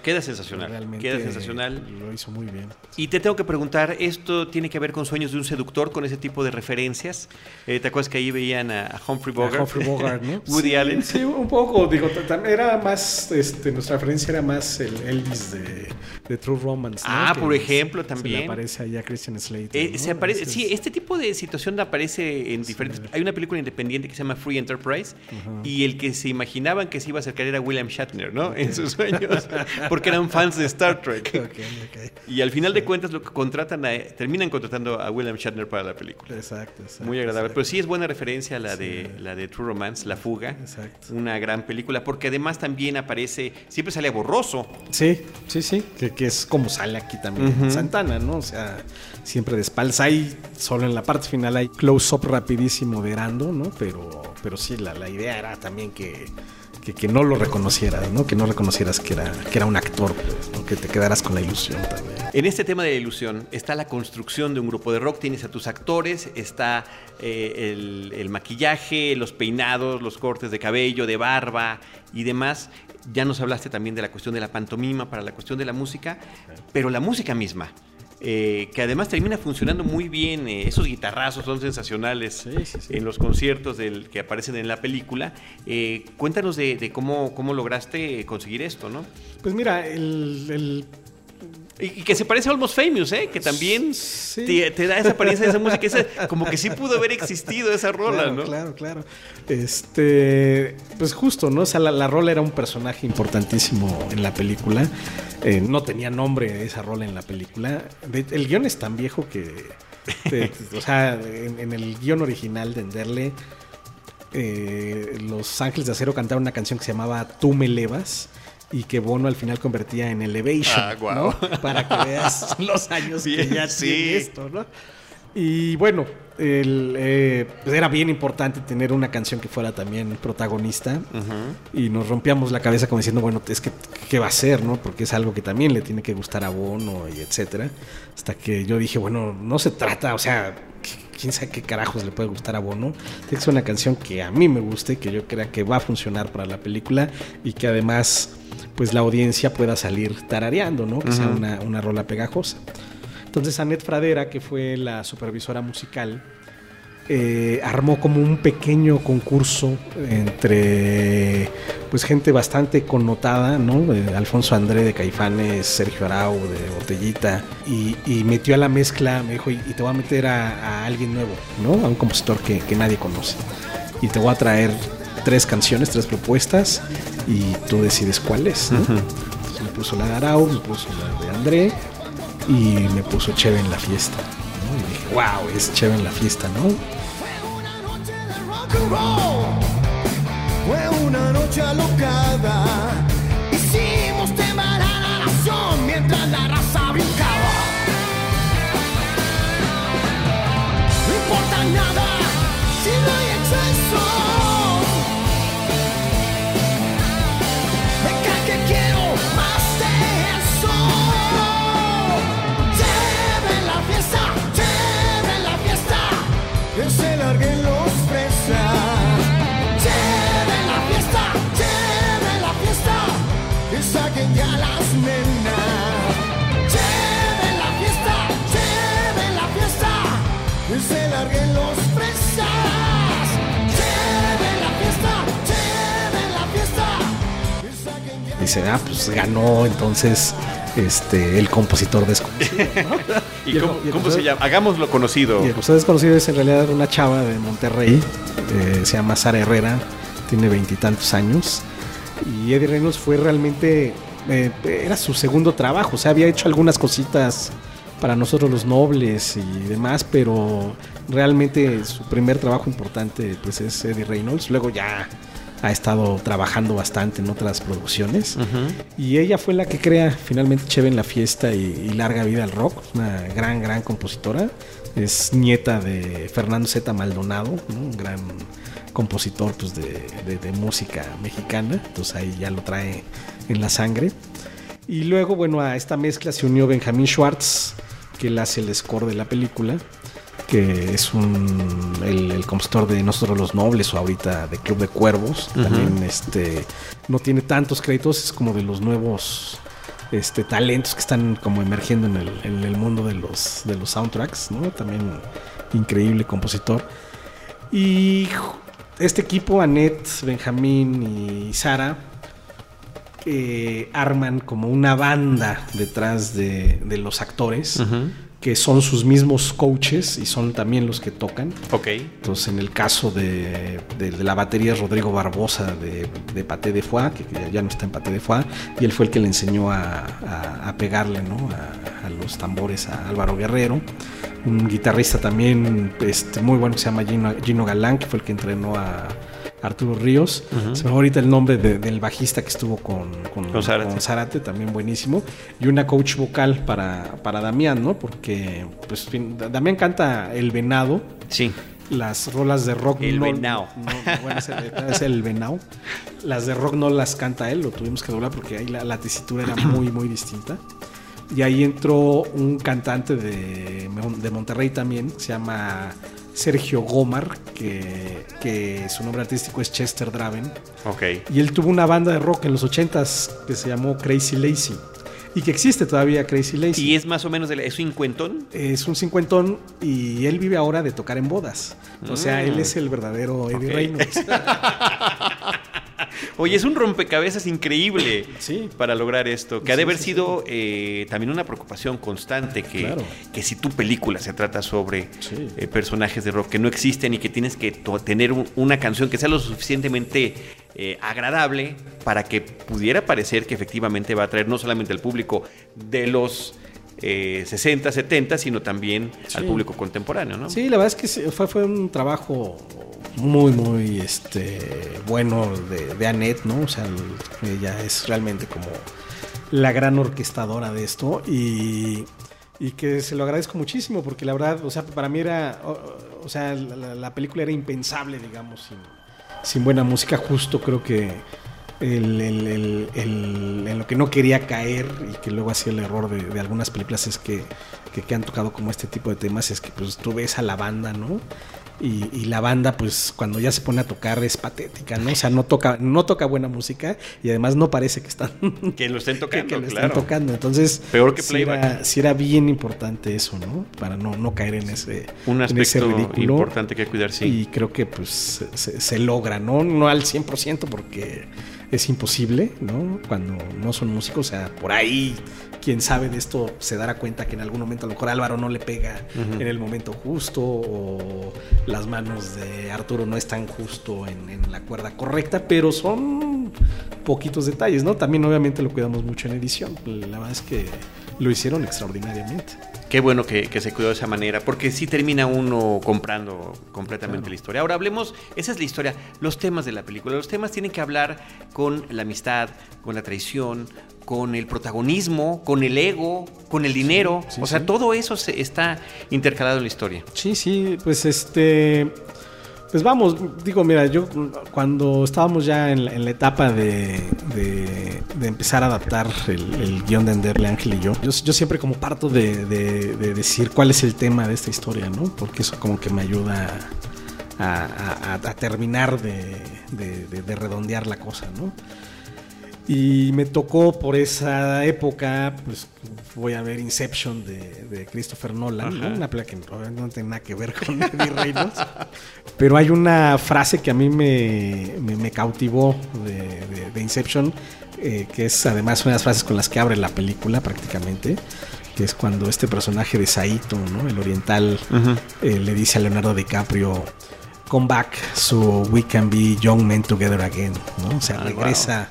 Speaker 1: queda sensacional. queda sensacional.
Speaker 3: Lo hizo muy bien.
Speaker 1: Y te tengo que preguntar, ¿esto tiene que ver con Sueños de un Seductor, con ese tipo de referencias? Eh, ¿Te acuerdas que ahí veían a, Humphrey Bogart?
Speaker 3: Humphrey Bogart, ¿no?
Speaker 1: Woody Allen.
Speaker 3: Sí, un poco. Digo, era más, este, nuestra referencia era más el Elvis de, True Romance.
Speaker 1: Ah, por ejemplo, también. Se
Speaker 3: aparece ahí a Christian Slater.
Speaker 1: Eh, se aparece, sí, este tipo de situación da aparece en diferentes... Hay una película independiente que se llama Free Enterprise y el que se imaginaban que se iba a acercar era William Shatner, ¿no? En sus sueños, porque eran fans de Star Trek. Y al final de cuentas lo que contratan terminan contratando a William Shatner para la película.
Speaker 3: Exacto,
Speaker 1: Muy agradable. Pero sí es buena referencia a la de, la de True Romance, La Fuga. Exacto. Una gran película, porque además también aparece, siempre sale borroso.
Speaker 3: Sí, sí, sí, que, es como sale aquí también Santana, ¿no? O sea, siempre de espaldas. Hay, solo en la parte final hay close-up rapidísimo de Erando, ¿no? Pero, pero sí, la, la idea era también que, que, no lo reconocieras, ¿no? Que no reconocieras que era, que era un actor, pues, Que te quedaras con la ilusión también.
Speaker 1: En este tema de la ilusión está la construcción de un grupo de rock, tienes a tus actores, está eh, el, el, maquillaje, los peinados, los cortes de cabello, de barba y demás. Ya nos hablaste también de la cuestión de la pantomima para la cuestión de la música, pero la música misma. Eh, que además termina funcionando muy bien. Eh, esos guitarrazos son sensacionales en los conciertos del, que aparecen en la película. Eh, cuéntanos de, cómo, cómo lograste conseguir esto, ¿no?
Speaker 3: Pues mira, el
Speaker 1: y, que se parece a Almost Famous, ¿eh? Que también te, da esa apariencia de esa música. como que sí pudo haber existido esa rola,
Speaker 3: claro,
Speaker 1: ¿no?
Speaker 3: Claro, claro. Este, pues justo, ¿no? O sea, la, rola era un personaje importantísimo en la película. Eh, no tenía nombre esa rola en la película. el guion es tan viejo que... o sea, en, el guion original de Enderle... Eh, los Ángeles de Acero cantaron una canción que se llamaba Tú me elevas y que Bono al final convertía en Elevation, ah, ¿no? Para que veas los años que ya tiene esto, ¿no? Y bueno, eh, pues era bien importante tener una canción que fuera también protagonista y nos rompíamos la cabeza como diciendo, bueno, es que qué va a ser, ¿no? Porque es algo que también le tiene que gustar a Bono y etcétera. Hasta que yo dije, bueno, no se trata, o sea, quién sabe qué carajos le puede gustar a Bono. Tiene que ser una canción que a mí me guste, que yo crea que va a funcionar para la película y que además pues la audiencia pueda salir tarareando, ¿no? Que sea una, una rola pegajosa. Entonces Annette Fradera, que fue la supervisora musical, eh, armó como un pequeño concurso entre pues gente bastante connotada, ¿no? Eh, Alfonso André de Caifanes, Sergio Arau de Botellita, y, metió a la mezcla, me dijo, y, te voy a meter a, alguien nuevo, ¿no? A un compositor que, que nadie conoce. Y te voy a traer tres canciones, tres propuestas y tú decides cuál es. Entonces me puso la de Arau, me puso la de André y me puso Cheve en la fiesta. Wow, es Cheve en la fiesta, ¿no? Fue una noche alocada. Hicimos temblar a la nación mientras la raza brincaba. No importa nada Dice, ah, pues ganó entonces este el compositor desconocido.
Speaker 1: ¿Y cómo, cómo se llama? Hagámoslo conocido.
Speaker 3: Y el compositor desconocido es en realidad una chava de Monterrey, eh, se llama Sara Herrera, tiene veintitantos años. Y Eddie Reynolds fue realmente, eh, era su segundo trabajo, o sea, había hecho algunas cositas para nosotros los nobles y demás, pero realmente su primer trabajo importante pues es Eddie Reynolds. Luego ya ha estado trabajando bastante en otras producciones. Y ella fue la que crea finalmente Cheve en la fiesta y, y Larga Vida al Rock, una gran, gran compositora. Es nieta de Fernando Z. Maldonado, ¿no? un gran compositor pues, de, de- de música mexicana. Entonces ahí ya lo trae en la sangre. Y luego, bueno, a esta mezcla se unió Benjamin Schwartz, que él hace el score de la película, que es un, el, el compositor de Nosotros los Nobles o ahorita de Club de Cuervos. También este, no tiene tantos créditos, es como de los nuevos este, talentos que están como emergiendo en el, en el mundo de los, de los soundtracks, ¿no? También increíble compositor. Y este equipo, Annette, Benjamín y Sara, eh, arman como una banda detrás de, de los actores,
Speaker 1: Ujú.
Speaker 3: Que son sus mismos coaches y son también los que tocan.
Speaker 1: Ok.
Speaker 3: Entonces, en el caso de, de- de la batería es Rodrigo Barbosa de, de Paté de Foix, que ya- ya no está en Paté de Foix, y él fue el que le enseñó a, a- a pegarle ¿no? a, a los tambores a Álvaro Guerrero. Un guitarrista también este, muy bueno que se llama Gino, Gino Galán, que fue el que entrenó a Arturo Ríos. Se me va ahorita el nombre de- del bajista que estuvo con, con,
Speaker 1: Con Zárate.
Speaker 3: con Zárate, también buenísimo. Y una coach vocal para, para Damián, ¿no? Porque pues, Damián canta El Venado
Speaker 1: Sí.
Speaker 3: las rolas de rock
Speaker 1: El
Speaker 3: no-
Speaker 1: venao.
Speaker 3: no, bueno, es el, es el venao. Las de rock no las canta él, lo tuvimos que doblar porque ahí la, la tesitura era muy, muy distinta. Y ahí entró un cantante de, de Monterrey también, se llama Sergio Gomar, que, que su nombre artístico es Chester Draven.
Speaker 1: Ok.
Speaker 3: Y él tuvo una banda de rock en los 80s que se llamó Crazy Lazy. Y que existe todavía Crazy Lazy.
Speaker 1: ¿Y es más o menos de la, es un cincuentón?
Speaker 3: Es un cincuentón y él vive ahora de tocar en bodas. O sea, él es el verdadero Eddie
Speaker 1: Ok.
Speaker 3: Reynolds.
Speaker 1: Oye, es un rompecabezas increíble
Speaker 3: Sí.
Speaker 1: para lograr esto. Que ha de haber
Speaker 3: sí,
Speaker 1: sido eh, también una preocupación constante que,
Speaker 3: Claro.
Speaker 1: que si tu película se trata sobre eh, personajes de rock que no existen y que tienes que tener un- una canción que sea lo suficientemente eh, agradable para que pudiera parecer que efectivamente va a atraer no solamente al público de los eh, 60, 70, sino también al público contemporáneo, ¿no?
Speaker 3: Sí, la verdad es que fue, fue un trabajo muy, muy este, bueno de, de Annette, ¿no? O sea, el- ella es realmente como la gran orquestadora de esto y, y que se lo agradezco muchísimo porque la verdad, o sea, para mí era, o, sea, la, la- la película era impensable, digamos, sin, sin buena música, justo creo que el- el- el- en lo que no quería caer y que luego hacía el error de, de algunas películas es que, que, que han tocado como este tipo de temas es que pues tú ves a la banda, ¿no? Y, y la banda pues cuando ya se pone a tocar es patética, ¿no? O sea, no toca, no toca buena música y además no parece que están
Speaker 1: Que lo estén
Speaker 3: que,
Speaker 1: tocando,
Speaker 3: que lo
Speaker 1: claro.
Speaker 3: están tocando. Entonces,
Speaker 1: Peor que
Speaker 3: sí
Speaker 1: playback.
Speaker 3: era, sí era bien importante eso, ¿no? Para no, no caer en ese,
Speaker 1: Un
Speaker 3: en ese
Speaker 1: aspecto
Speaker 3: ridículo.
Speaker 1: importante que cuidar, sí.
Speaker 3: Y creo que pues se logra, ¿no? No al 100% porque es imposible, ¿no? Cuando no son músicos, o sea, por ahí quien sabe de esto se dará cuenta que en algún momento a lo mejor Álvaro no le pega en el momento justo o las manos de Arturo no están justo en, en la cuerda correcta, pero son poquitos detalles, ¿no? También obviamente lo cuidamos mucho en edición. La verdad es que lo hicieron extraordinariamente.
Speaker 1: Qué bueno que, que se cuidó de esa manera, porque sí termina uno comprando completamente la historia. Ahora hablemos, esa es la historia, los temas de la película. Los temas tienen que hablar con la amistad, con la traición, con el protagonismo, con el ego, con el dinero.
Speaker 3: sí,
Speaker 1: o sea,
Speaker 3: sí.
Speaker 1: todo eso se está intercalado en la historia.
Speaker 3: Sí, sí, pues este. Pues vamos, digo, mira, yo cuando estábamos ya en la, etapa de, empezar a adaptar el, el guion de Enderle Ángel y yo, yo, yo siempre como parto de, de- de decir cuál es el tema de esta historia, ¿no? Porque eso como que me ayuda a, terminar de redondear la cosa, ¿no? Y me tocó por esa época, pues voy a ver Inception de, de Christopher Nolan, una película que obviamente no tiene nada que ver con Eddie Reynolds. Pero hay una frase que a mí me, me- me cautivó de, de- de Inception, eh, que es además una de las frases con las que abre la película prácticamente, que es cuando este personaje de Saito, ¿no? el oriental, eh, le dice a Leonardo DiCaprio, come back so we can be young men together again, ¿no? O sea,
Speaker 1: Ah,
Speaker 3: regresa.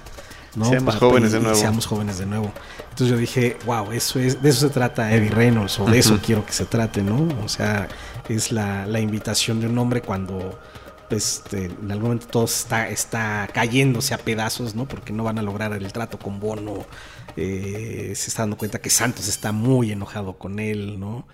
Speaker 3: ¿No?
Speaker 1: Seamos jóvenes de nuevo.
Speaker 3: seamos jóvenes de nuevo. Entonces yo dije, wow, eso es, de eso se trata Eddie Reynolds, o de eso quiero que se trate, ¿no? O sea, es la, la invitación de un hombre cuando pues, este, en algún momento todo está, está cayéndose a pedazos, ¿no? Porque no van a lograr el trato con Bono. eh, se está dando cuenta que Santos está muy enojado con él, ¿no?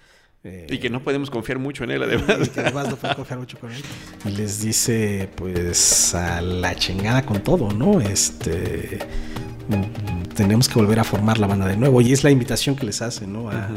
Speaker 3: Eh,
Speaker 1: Y que no podemos confiar mucho en él,
Speaker 3: y
Speaker 1: además.
Speaker 3: que además no puede confiar mucho con él. Y les dice, pues, a la chingada con todo, ¿no? Este. Tenemos que volver a formar la banda de nuevo. Y es la invitación que les hace, ¿no? A,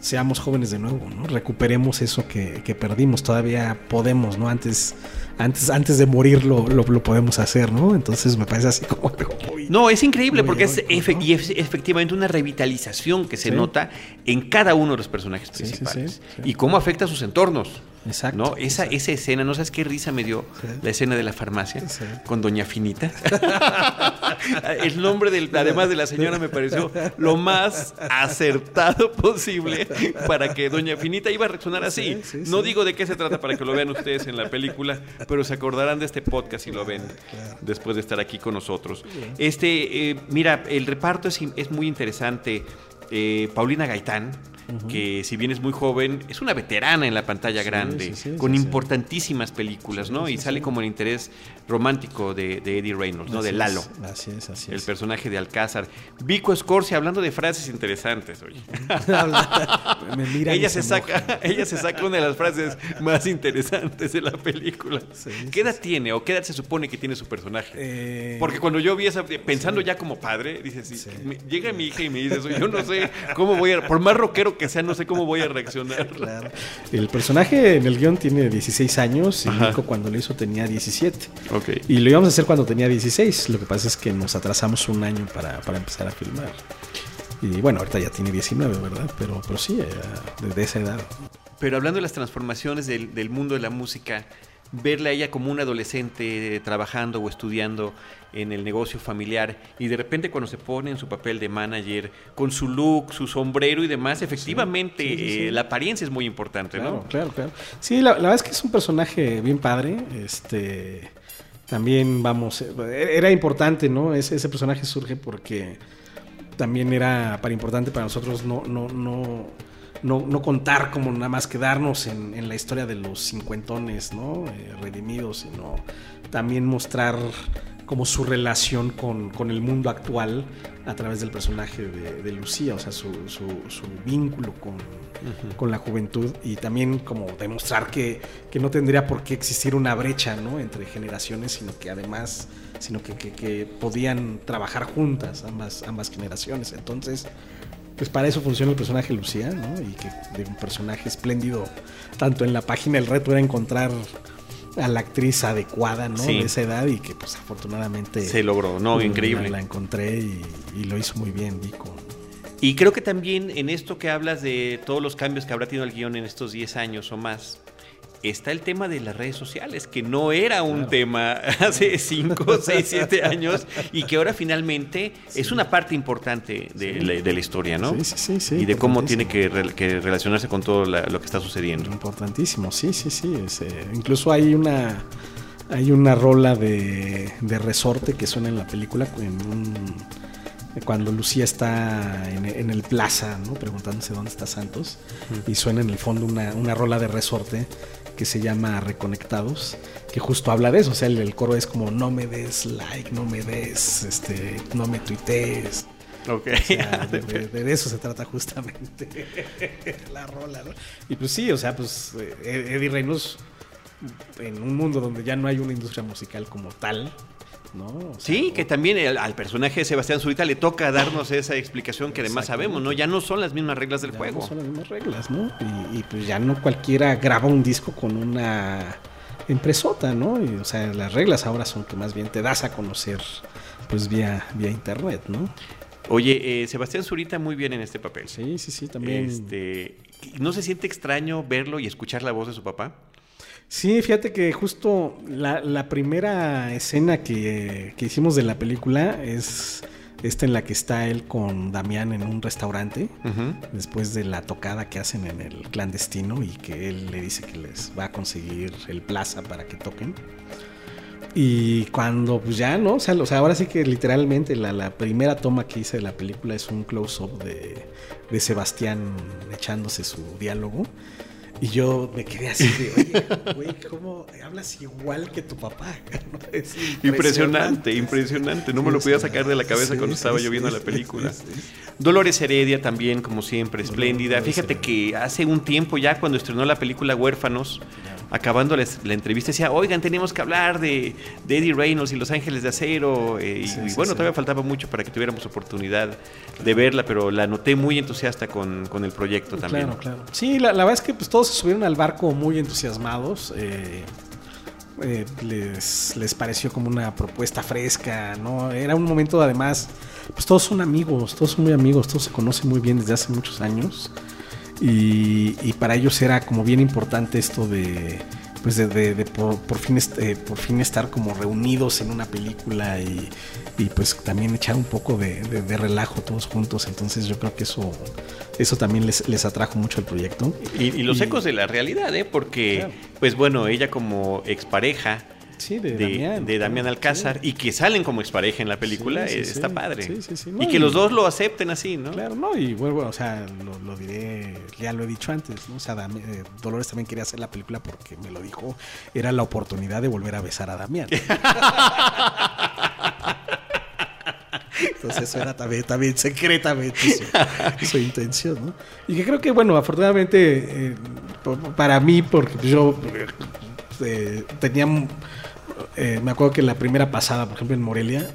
Speaker 3: Seamos jóvenes de nuevo, ¿no? Recuperemos eso que, que perdimos. Todavía podemos, ¿no? Antes, antes, antes de morir lo, lo, lo podemos hacer, ¿no? Entonces me parece así como algo.
Speaker 1: No, es increíble porque es, y es efectivamente una revitalización que se
Speaker 3: Sí.
Speaker 1: nota en cada uno de los personajes
Speaker 3: sí,
Speaker 1: principales
Speaker 3: sí.
Speaker 1: y cómo afecta a sus entornos.
Speaker 3: Exacto.
Speaker 1: ¿no? Esa,
Speaker 3: exacto.
Speaker 1: esa escena, ¿no sabes qué risa me dio
Speaker 3: Sí.
Speaker 1: la escena de la farmacia
Speaker 3: Sí.
Speaker 1: con Doña Finita? El nombre, del, además de la señora, me pareció lo más acertado posible para que Doña Finita iba a reaccionar así.
Speaker 3: Sí, sí,
Speaker 1: no digo de qué se trata para que lo vean ustedes en la película, pero se acordarán de este podcast y lo ven después de estar aquí con nosotros. Este, eh, mira, el reparto es, es muy interesante. Eh, Paulina Gaitán, que si bien es muy joven, es una veterana en la pantalla
Speaker 3: Sí,
Speaker 1: grande,
Speaker 3: sí, sí,
Speaker 1: con importantísimas películas, ¿no? Y sale como el interés romántico de, de Eddie Reynolds, ¿no? De
Speaker 3: es,
Speaker 1: Lalo.
Speaker 3: Así es, así
Speaker 1: El
Speaker 3: es.
Speaker 1: personaje de Alcázar. Vico Scorsi hablando de frases interesantes, oye.
Speaker 3: Me miran y
Speaker 1: ella se, saca, ella se saca una de las frases más interesantes de la película.
Speaker 3: Sí,
Speaker 1: ¿Qué edad
Speaker 3: sí.
Speaker 1: tiene o qué edad se supone que tiene su personaje?
Speaker 3: Eh,
Speaker 1: Porque cuando yo vi esa, pensando ya como padre, dices, sí,
Speaker 3: Sí.
Speaker 1: me- llega mi hija y me dice yo no sé cómo voy a, por más rockero que sea, no sé cómo voy a reaccionar.
Speaker 3: Claro. El personaje en el guion tiene 16 años y. Nico cuando lo hizo tenía 17.
Speaker 1: Ok.
Speaker 3: Y lo íbamos a hacer cuando tenía 16. Lo que pasa es que nos atrasamos un año para, para empezar a filmar. Y bueno, ahorita ya tiene 19, ¿verdad? Pero, pero sí, eh, desde esa edad.
Speaker 1: Pero hablando de las transformaciones del, del mundo de la música, verla a ella como una adolescente trabajando o estudiando en el negocio familiar y de repente cuando se pone en su papel de manager, con su look, su sombrero y demás, efectivamente
Speaker 3: sí, sí, sí.
Speaker 1: eh, la apariencia es muy importante,
Speaker 3: Claro,
Speaker 1: ¿no?
Speaker 3: claro, claro. Sí, la, la verdad es que es un personaje bien padre. Este. También, vamos, eh, era importante, ¿no? Ese, ese personaje surge porque también era para importante para nosotros no, no, no, no, no contar como nada más quedarnos en, en la historia de los cincuentones, ¿no? Eh, redimidos, sino también mostrar como su relación con, con el mundo actual a través del personaje de, de Lucía, o sea, su, su, su vínculo con, con la juventud y también como demostrar que, que no tendría por qué existir una brecha ¿no? entre generaciones, sino que además, sino que, que- que podían trabajar juntas ambas, ambas generaciones. Entonces, pues para eso funciona el personaje Lucía, ¿no? Y que de un personaje espléndido, tanto en la página el reto era encontrar a la actriz adecuada, ¿no?
Speaker 1: Sí.
Speaker 3: De esa edad y que pues afortunadamente
Speaker 1: Se logró, no,
Speaker 3: la-
Speaker 1: increíble.
Speaker 3: La, encontré y, y lo hizo muy bien Vico.
Speaker 1: Y creo que también en esto que hablas de todos los cambios que habrá tenido el guion en estos 10 años o más, está el tema de las redes sociales, que no era un tema hace 5, 6, 7 años y que ahora finalmente es una parte importante de, la, de la historia, ¿no?
Speaker 3: Sí, sí, sí, sí,
Speaker 1: y de cómo tiene que, re- que relacionarse con todo la- lo que está sucediendo.
Speaker 3: Importantísimo, sí, sí, sí. es, eh, incluso hay una hay una rola de, de resorte que suena en la película en un- cuando Lucía está en, en el plaza, ¿no? preguntándose dónde está Santos, y suena en el fondo una, una rola de resorte que se llama Reconectados, que justo habla de eso, o sea, el, el coro es como no me des like, no me des, este, no me tuitees,
Speaker 1: Ok.
Speaker 3: o sea, de, de- de eso se trata justamente la rola, ¿no? Y pues sí, o sea, pues eh, Eddie Reynolds en un mundo donde ya no hay una industria musical como tal, ¿no? O sea,
Speaker 1: Sí, que también el- al personaje de Sebastián Zurita le toca darnos esa explicación que además sabemos, ¿no? Ya no son las mismas reglas del
Speaker 3: ya
Speaker 1: juego.
Speaker 3: no son las mismas reglas, ¿no? Y, y, pues ya no cualquiera graba un disco con una empresota, ¿no? Y, o sea, las reglas ahora son que más bien te das a conocer pues vía, vía internet, ¿no?
Speaker 1: Oye, eh, Sebastián Zurita muy bien en este papel.
Speaker 3: Sí, sí, sí, también.
Speaker 1: Este, ¿No se siente extraño verlo y escuchar la voz de su papá?
Speaker 3: Sí, fíjate que justo la, la primera escena que, que hicimos de la película es esta en la que está él con Damián en un restaurante, después de la tocada que hacen en el clandestino y que él le dice que les va a conseguir el plaza para que toquen. Y cuando pues ya, ¿no? O sea, o sea, ahora sí que literalmente la, la primera toma que hice de la película es un close-up de, de Sebastián echándose su diálogo. Y yo me quedé así de, oye, güey, ¿cómo hablas igual que tu papá? Es
Speaker 1: Impresionante, impresionante. No me lo podía sacar de la cabeza cuando estaba yo viendo la película. Dolores Heredia también, como siempre, espléndida. Fíjate que hace un tiempo ya cuando estrenó la película Huérfanos, acabando la, la entrevista, decía, oigan, tenemos que hablar de, de Eddie Reynolds y Los Ángeles de Acero. eh, y,
Speaker 3: Sí,
Speaker 1: y
Speaker 3: sí,
Speaker 1: bueno,
Speaker 3: sí.
Speaker 1: todavía faltaba mucho para que tuviéramos oportunidad de verla, pero la noté muy entusiasta con, con el proyecto también.
Speaker 3: Claro, claro. Sí, la, la verdad es que pues, todos se subieron al barco muy entusiasmados. eh, eh, les, les pareció como una propuesta fresca, ¿no? Era un momento además, pues todos son amigos, todos son muy amigos, todos se conocen muy bien desde hace muchos años. Y, y para ellos era como bien importante esto de, pues de, de- de por, por fin eh, por fin estar como reunidos en una película y, y, pues también echar un poco de, relajo todos juntos. Entonces yo creo que eso, eso también les, les atrajo mucho el proyecto.
Speaker 1: Y, y los ecos de la realidad, ¿eh? Porque,
Speaker 3: Claro.
Speaker 1: pues bueno, ella como expareja
Speaker 3: Sí, de,
Speaker 1: de,
Speaker 3: Damián.
Speaker 1: de Damián Alcázar
Speaker 3: Sí.
Speaker 1: y que salen como expareja en la película,
Speaker 3: Sí,
Speaker 1: eh, está padre. Y que
Speaker 3: y-
Speaker 1: los dos lo acepten así, ¿no?
Speaker 3: Claro, no, y bueno, bueno, o sea, lo, lo diré, ya lo he dicho antes, ¿no? O sea, Dam- eh, Dolores también quería hacer la película porque me lo dijo, era la oportunidad de volver a besar a Damián. Entonces eso era también, también secretamente su, su intención, ¿no? Y que creo que, bueno, afortunadamente eh, para mí, porque yo eh, tenía, eh, me acuerdo que la primera pasada, por ejemplo, en Morelia,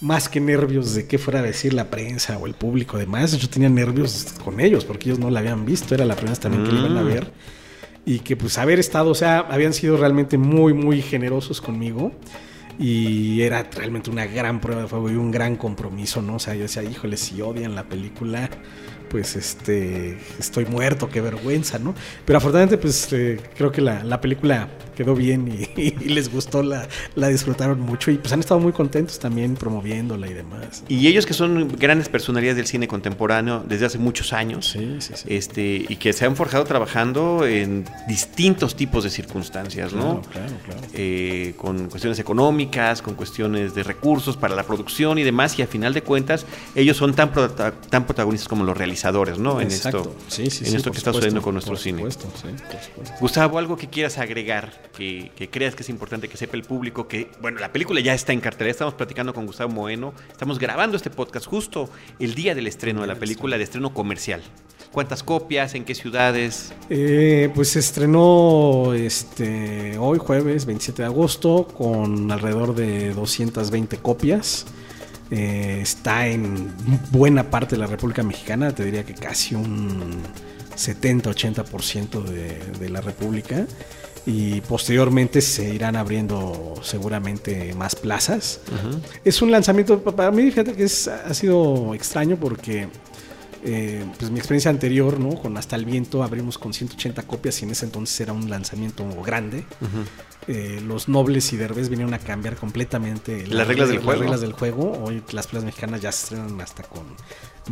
Speaker 3: más que nervios de qué fuera a decir la prensa o el público demás, yo tenía nervios con ellos porque ellos no la habían visto, era la primera vez también que la iban a
Speaker 1: Mm.
Speaker 3: ver. Y que pues haber estado, o sea, habían sido realmente muy, muy generosos conmigo. Y era realmente una gran prueba de fuego y un gran compromiso, ¿no? O sea, yo decía, híjole, si odian la película, pues este, estoy muerto, qué vergüenza, ¿no? Pero afortunadamente, pues eh, creo que la, la película quedó bien y, y les gustó, la, la disfrutaron mucho y pues han estado muy contentos también promoviéndola y demás.
Speaker 1: Y ellos que son grandes personalidades del cine contemporáneo desde hace muchos años.
Speaker 3: Sí, sí, sí.
Speaker 1: Este, y que se han forjado trabajando en distintos tipos de circunstancias, ¿no?
Speaker 3: Claro, claro, claro.
Speaker 1: Eh, con cuestiones económicas, con cuestiones de recursos para la producción y demás, y a final de cuentas, ellos son tan, tan protagonistas como los realizadores, ¿no? En
Speaker 3: Exacto.
Speaker 1: esto,
Speaker 3: Sí, sí,
Speaker 1: en esto que está sucediendo con nuestro
Speaker 3: por
Speaker 1: cine.
Speaker 3: supuesto, por supuesto.
Speaker 1: Gustavo, algo que quieras agregar, que, que creas que es importante que sepa el público, que, bueno, la película ya está en cartelera, estamos platicando con Gustavo Moeno, estamos grabando este podcast justo el día del estreno de la película, de estreno comercial. ¿Cuántas copias? ¿En qué ciudades?
Speaker 3: Eh, pues se estrenó este hoy jueves 27 de agosto con alrededor de 220 copias. Eh, está en buena parte de la República Mexicana, te diría que casi un 70-80% de, de la República. Y posteriormente se irán abriendo seguramente más plazas. Es un lanzamiento, pa- para mí fíjate que es- ha sido extraño porque eh, pues mi experiencia anterior, ¿no? Con Hasta el Viento abrimos con 180 copias y en ese entonces era un lanzamiento grande. Eh, los nobles y derbés vinieron a cambiar completamente
Speaker 1: Las reglas del
Speaker 3: las
Speaker 1: juego.
Speaker 3: reglas del juego. Hoy las plazas mexicanas ya se estrenan hasta con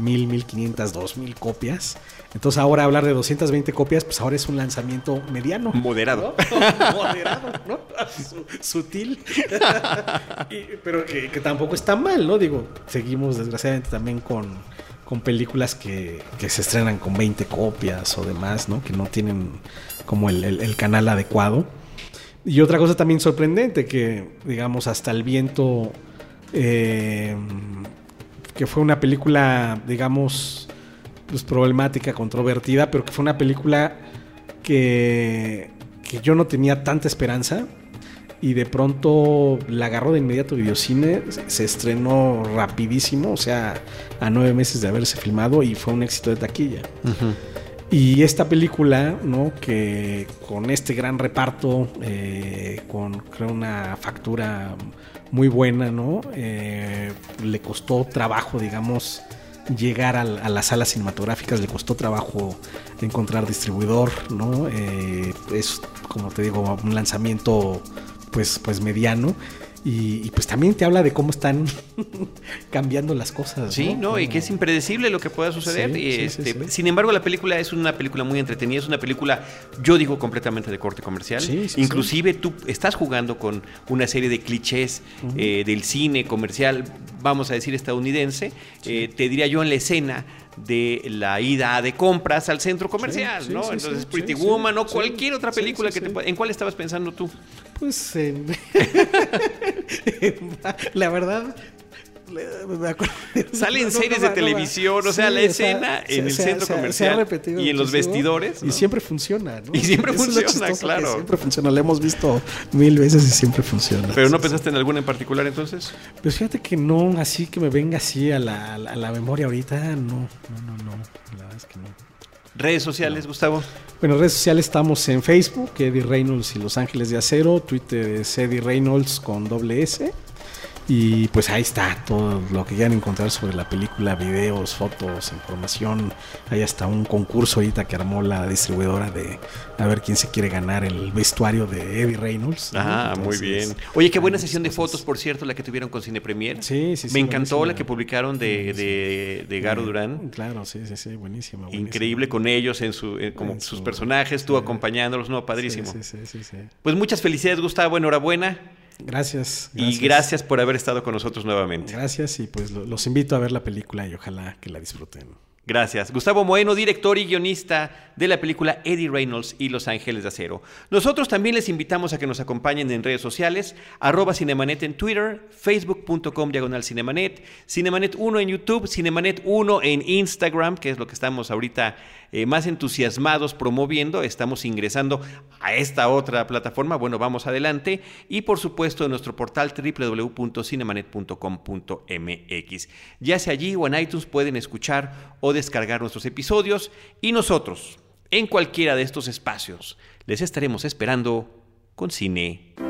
Speaker 3: 1000, 1500, 2000 copias. Entonces ahora hablar de 220 copias, pues ahora es un lanzamiento mediano.
Speaker 1: Moderado.
Speaker 3: ¿no? Moderado, ¿no? Su- sutil. Y- pero que, que tampoco está mal, ¿no? Digo, seguimos desgraciadamente también con, con películas que, que se estrenan con 20 copias o demás, ¿no? Que no tienen como el, el- canal adecuado. Y otra cosa también sorprendente, que digamos, hasta el viento, eh, que fue una película, digamos, pues problemática, controvertida, pero que fue una película que, que yo no tenía tanta esperanza y de pronto la agarró de inmediato Videocine, se- estrenó rapidísimo, o sea, a nueve meses de haberse filmado y fue un éxito de taquilla. Y esta película, ¿no? Que con este gran reparto, eh, con creo una factura muy buena, ¿no? Eh, le costó trabajo, digamos, llegar a, a, las salas cinematográficas, le costó trabajo encontrar distribuidor, ¿no? Eh, es, como te digo, un lanzamiento pues, pues mediano. Y, y, pues también te habla de cómo están cambiando las cosas.
Speaker 1: Sí, no, y que es impredecible lo que pueda suceder.
Speaker 3: Sí,
Speaker 1: y
Speaker 3: sí,
Speaker 1: este,
Speaker 3: sí.
Speaker 1: Sin embargo, la película es una película muy entretenida, es una película, yo digo, completamente de corte comercial. Inclusive tú estás jugando con una serie de clichés eh, del cine comercial, vamos a decir estadounidense. Eh, te diría yo en la escena de la ida de compras al centro comercial,
Speaker 3: sí,
Speaker 1: ¿no?
Speaker 3: sí,
Speaker 1: Entonces,
Speaker 3: sí,
Speaker 1: Pretty Woman o cualquier otra película que te ¿En cuál estabas pensando tú?
Speaker 3: Pues en- la verdad. me acuerdo-
Speaker 1: Salen
Speaker 3: no,
Speaker 1: series
Speaker 3: no,
Speaker 1: de
Speaker 3: no,
Speaker 1: televisión, o sea,
Speaker 3: sí,
Speaker 1: la escena
Speaker 3: se-
Speaker 1: en el
Speaker 3: se
Speaker 1: centro
Speaker 3: se
Speaker 1: comercial y en los vestidores,
Speaker 3: Y siempre funciona, ¿no?
Speaker 1: Y siempre
Speaker 3: Eso
Speaker 1: funciona, claro.
Speaker 3: Siempre funciona, lo hemos visto mil veces y siempre funciona.
Speaker 1: Pero no
Speaker 3: Sí,
Speaker 1: pensaste en alguna en particular entonces?
Speaker 3: Pues fíjate que no, así que me venga así a la, a la- a la memoria ahorita, no, no, no, no. La verdad es que no.
Speaker 1: Redes sociales, Gustavo.
Speaker 3: Bueno, redes sociales estamos en Facebook, Eddie Reynolds y Los Ángeles de Acero, Twitter es Eddie Reynolds con doble S. Y pues ahí está todo lo que quieran encontrar sobre la película, videos, fotos, información. Hay hasta un concurso ahorita que armó la distribuidora de a ver quién se quiere ganar el vestuario de Eddie Reynolds. ¿no?
Speaker 1: Ah, muy bien. Oye, qué buena sesión de fotos, por cierto, la que tuvieron con Cine Premier.
Speaker 3: Sí, sí, sí.
Speaker 1: Me encantó
Speaker 3: buenísima.
Speaker 1: la que publicaron de, de, de Garo Durán.
Speaker 3: Claro, sí, sí, sí, buenísima. buenísima.
Speaker 1: Increíble con ellos en su en como
Speaker 3: En
Speaker 1: sus
Speaker 3: su-
Speaker 1: personajes, tú
Speaker 3: sí.
Speaker 1: acompañándolos, no, padrísimo.
Speaker 3: Sí, sí, sí, sí, sí.
Speaker 1: Pues muchas felicidades, Gustavo, enhorabuena
Speaker 3: Gracias,
Speaker 1: y gracias por haber estado con nosotros nuevamente.
Speaker 3: Gracias y pues lo- los invito a ver la película y ojalá que la disfruten.
Speaker 1: Gracias. Gustavo Moeno, director y guionista de la película Eddie Reynolds y Los Ángeles de Acero. Nosotros también les invitamos a que nos acompañen en redes sociales, arroba Cinemanet en Twitter, facebook.com diagonal Cinemanet, Cinemanet 1 en YouTube, Cinemanet 1 en Instagram, que es lo que estamos ahorita eh, más entusiasmados promoviendo. Estamos ingresando a esta otra plataforma. Bueno, vamos adelante. Y por supuesto en nuestro portal www.cinemanet.com.mx. Ya sea allí o en iTunes pueden escuchar o descargar nuestros episodios y nosotros, en cualquiera de estos espacios, les estaremos esperando con cine.